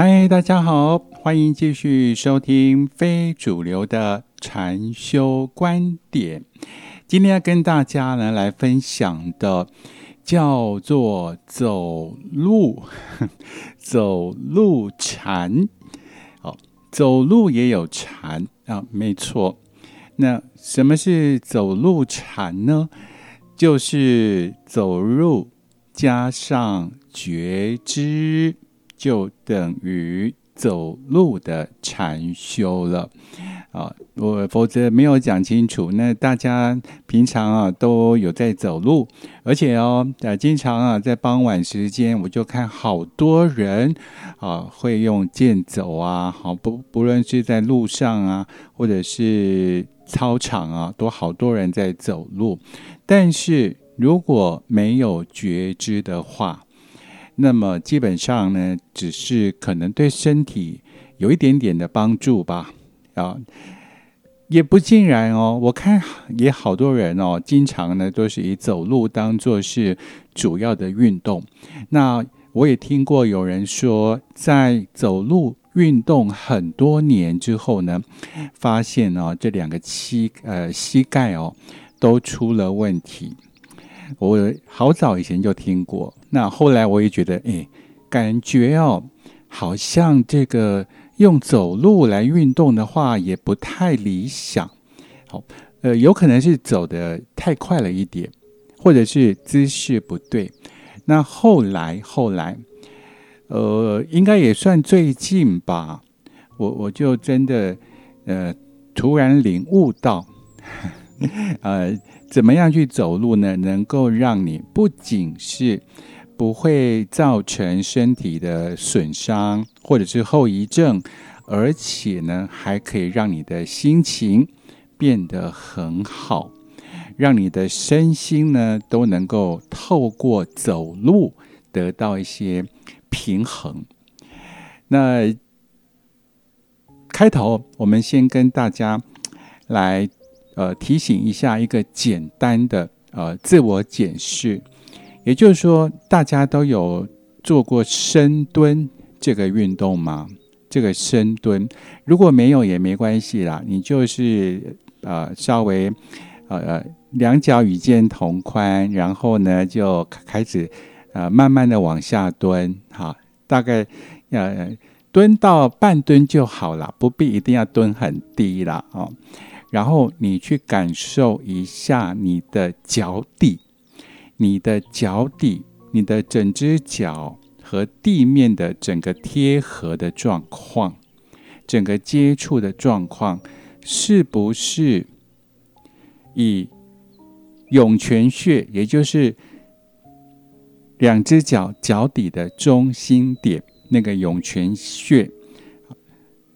嗨，大家好，欢迎继续收听非主流的禅修观点。今天要跟大家呢来分享的叫做走路，走路禅。哦，走路也有禅啊，没错。那什么是走路禅呢？就是走路加上觉知。就等于走路的禅修了啊！我否则没有讲清楚。那大家平常啊都有在走路，而且哦，呃，经常啊在傍晚时间，我就看好多人啊会用健走啊，好不不论是在路上啊，或者是操场啊，都好多人在走路。但是如果没有觉知的话，那么基本上呢，只是可能对身体有一点点的帮助吧，啊，也不尽然哦。我看也好多人哦，经常呢都是以走路当做是主要的运动。那我也听过有人说，在走路运动很多年之后呢，发现哦这两个膝呃膝盖哦都出了问题。我好早以前就听过，那后来我也觉得，哎，感觉哦，好像这个用走路来运动的话，也不太理想。好，呃，有可能是走的太快了一点，或者是姿势不对。那后来后来，呃，应该也算最近吧，我我就真的呃，突然领悟到，呃。怎么样去走路呢？能够让你不仅是不会造成身体的损伤或者是后遗症，而且呢，还可以让你的心情变得很好，让你的身心呢都能够透过走路得到一些平衡。那开头我们先跟大家来。呃，提醒一下一个简单的呃自我检视，也就是说，大家都有做过深蹲这个运动吗？这个深蹲如果没有也没关系啦，你就是呃稍微呃两脚与肩同宽，然后呢就开始呃慢慢的往下蹲，好，大概呃蹲到半蹲就好了，不必一定要蹲很低了哦。然后你去感受一下你的脚底，你的脚底，你的整只脚和地面的整个贴合的状况，整个接触的状况，是不是以涌泉穴，也就是两只脚脚底的中心点，那个涌泉穴，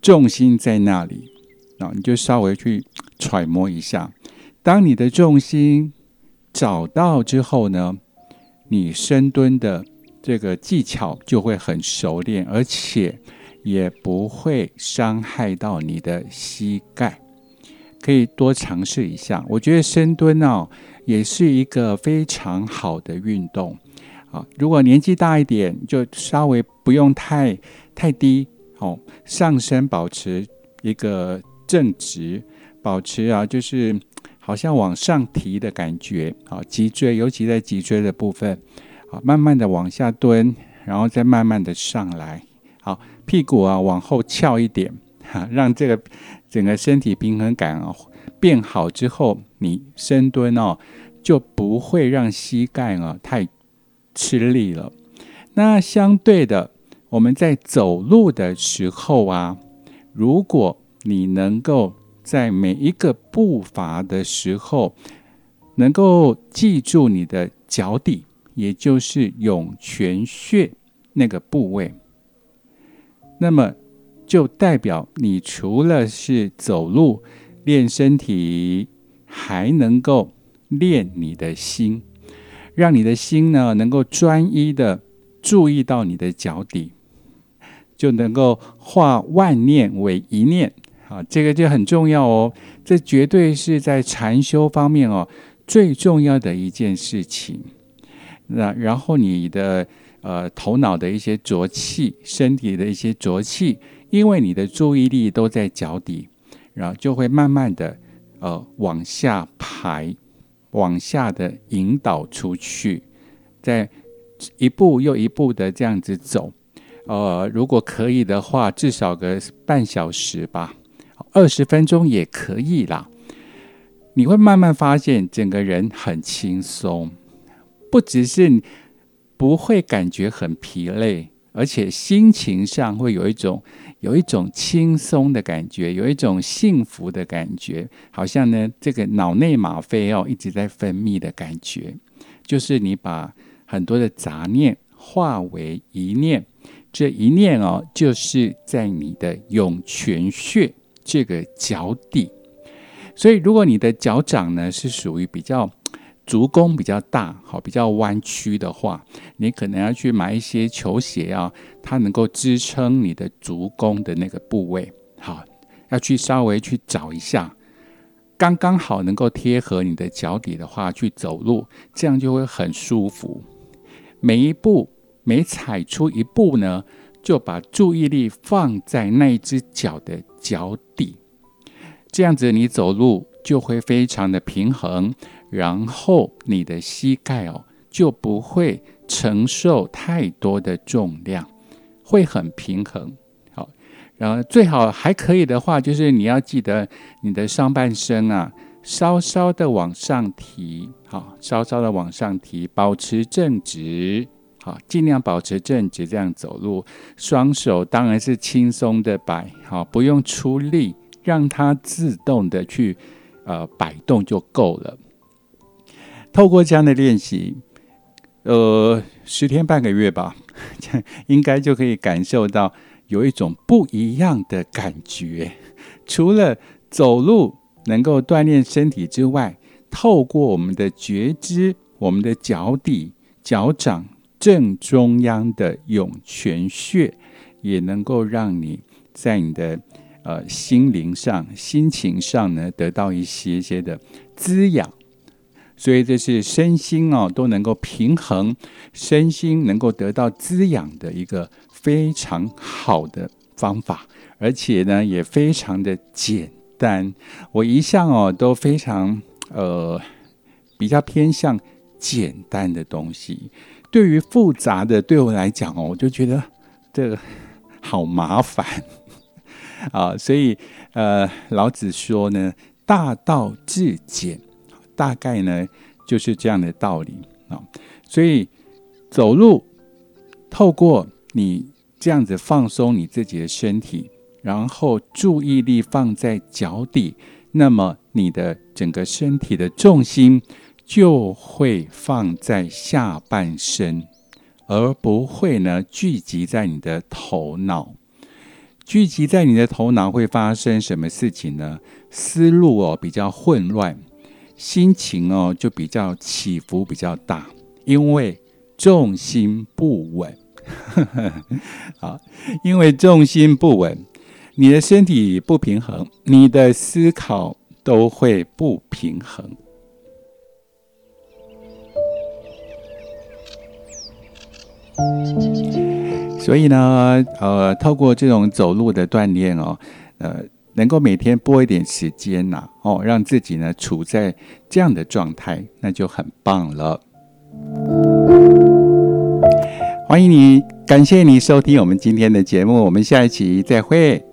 重心在那里？啊，你就稍微去揣摩一下。当你的重心找到之后呢，你深蹲的这个技巧就会很熟练，而且也不会伤害到你的膝盖。可以多尝试一下。我觉得深蹲哦，也是一个非常好的运动。啊，如果年纪大一点，就稍微不用太太低哦，上身保持一个。正直，保持啊，就是好像往上提的感觉啊，脊椎，尤其在脊椎的部分，啊，慢慢的往下蹲，然后再慢慢的上来，好，屁股啊往后翘一点，哈，让这个整个身体平衡感啊变好之后，你深蹲哦，就不会让膝盖啊太吃力了。那相对的，我们在走路的时候啊，如果你能够在每一个步伐的时候，能够记住你的脚底，也就是涌泉穴那个部位，那么就代表你除了是走路练身体，还能够练你的心，让你的心呢能够专一的注意到你的脚底，就能够化万念为一念。啊，这个就很重要哦，这绝对是在禅修方面哦最重要的一件事情。那然后你的呃头脑的一些浊气、身体的一些浊气，因为你的注意力都在脚底，然后就会慢慢的呃往下排，往下的引导出去，在一步又一步的这样子走。呃，如果可以的话，至少个半小时吧，二十分钟也可以啦。你会慢慢发现，整个人很轻松，不只是不会感觉很疲累，而且心情上会有一种有一种轻松的感觉，有一种幸福的感觉，好像呢，这个脑内吗啡哦一直在分泌的感觉，就是你把很多的杂念化为一念，这一念哦，就是在你的涌泉穴。这个脚底。所以，如果你的脚掌呢是属于比较足弓比较大、好比较弯曲的话，你可能要去买一些球鞋啊，它能够支撑你的足弓的那个部位。好，要去稍微去找一下，刚刚好能够贴合你的脚底的话，去走路，这样就会很舒服。每一步每踩出一步呢，就把注意力放在那一只脚的脚底。这样子，你走路就会非常的平衡，然后你的膝盖哦就不会承受太多的重量，会很平衡。好，然后最好还可以的话，就是你要记得你的上半身啊，稍稍的往上提，好，稍稍的往上提，保持正直，尽量保持正直，这样走路，双手当然是轻松的摆，好，不用出力。让它自动的去呃摆动就够了。透过这样的练习，呃，十天半个月吧，应该就可以感受到有一种不一样的感觉。除了走路能够锻炼身体之外，透过我们的觉知，我们的脚底、脚掌正中央的涌泉穴，也能够让你在你的。呃，心灵上、心情上呢，得到一些些的滋养，所以这是身心哦都能够平衡，身心能够得到滋养的一个非常好的方法，而且呢也非常的简单。我一向哦都非常呃比较偏向简单的东西，对于复杂的对我来讲哦，我就觉得这个好麻烦。啊，所以呃，老子说呢，大道至简，大概呢就是这样的道理啊。所以走路，透过你这样子放松你自己的身体，然后注意力放在脚底，那么你的整个身体的重心就会放在下半身，而不会呢聚集在你的头脑。聚集在你的头脑会发生什么事情呢？思路哦比较混乱，心情哦就比较起伏比较大，因为重心不稳。好，因为重心不稳，你的身体不平衡，你的思考都会不平衡。所以呢，呃，透过这种走路的锻炼哦，呃，能够每天拨一点时间呐，哦，让自己呢处在这样的状态，那就很棒了。欢迎你，感谢你收听我们今天的节目，我们下一期再会。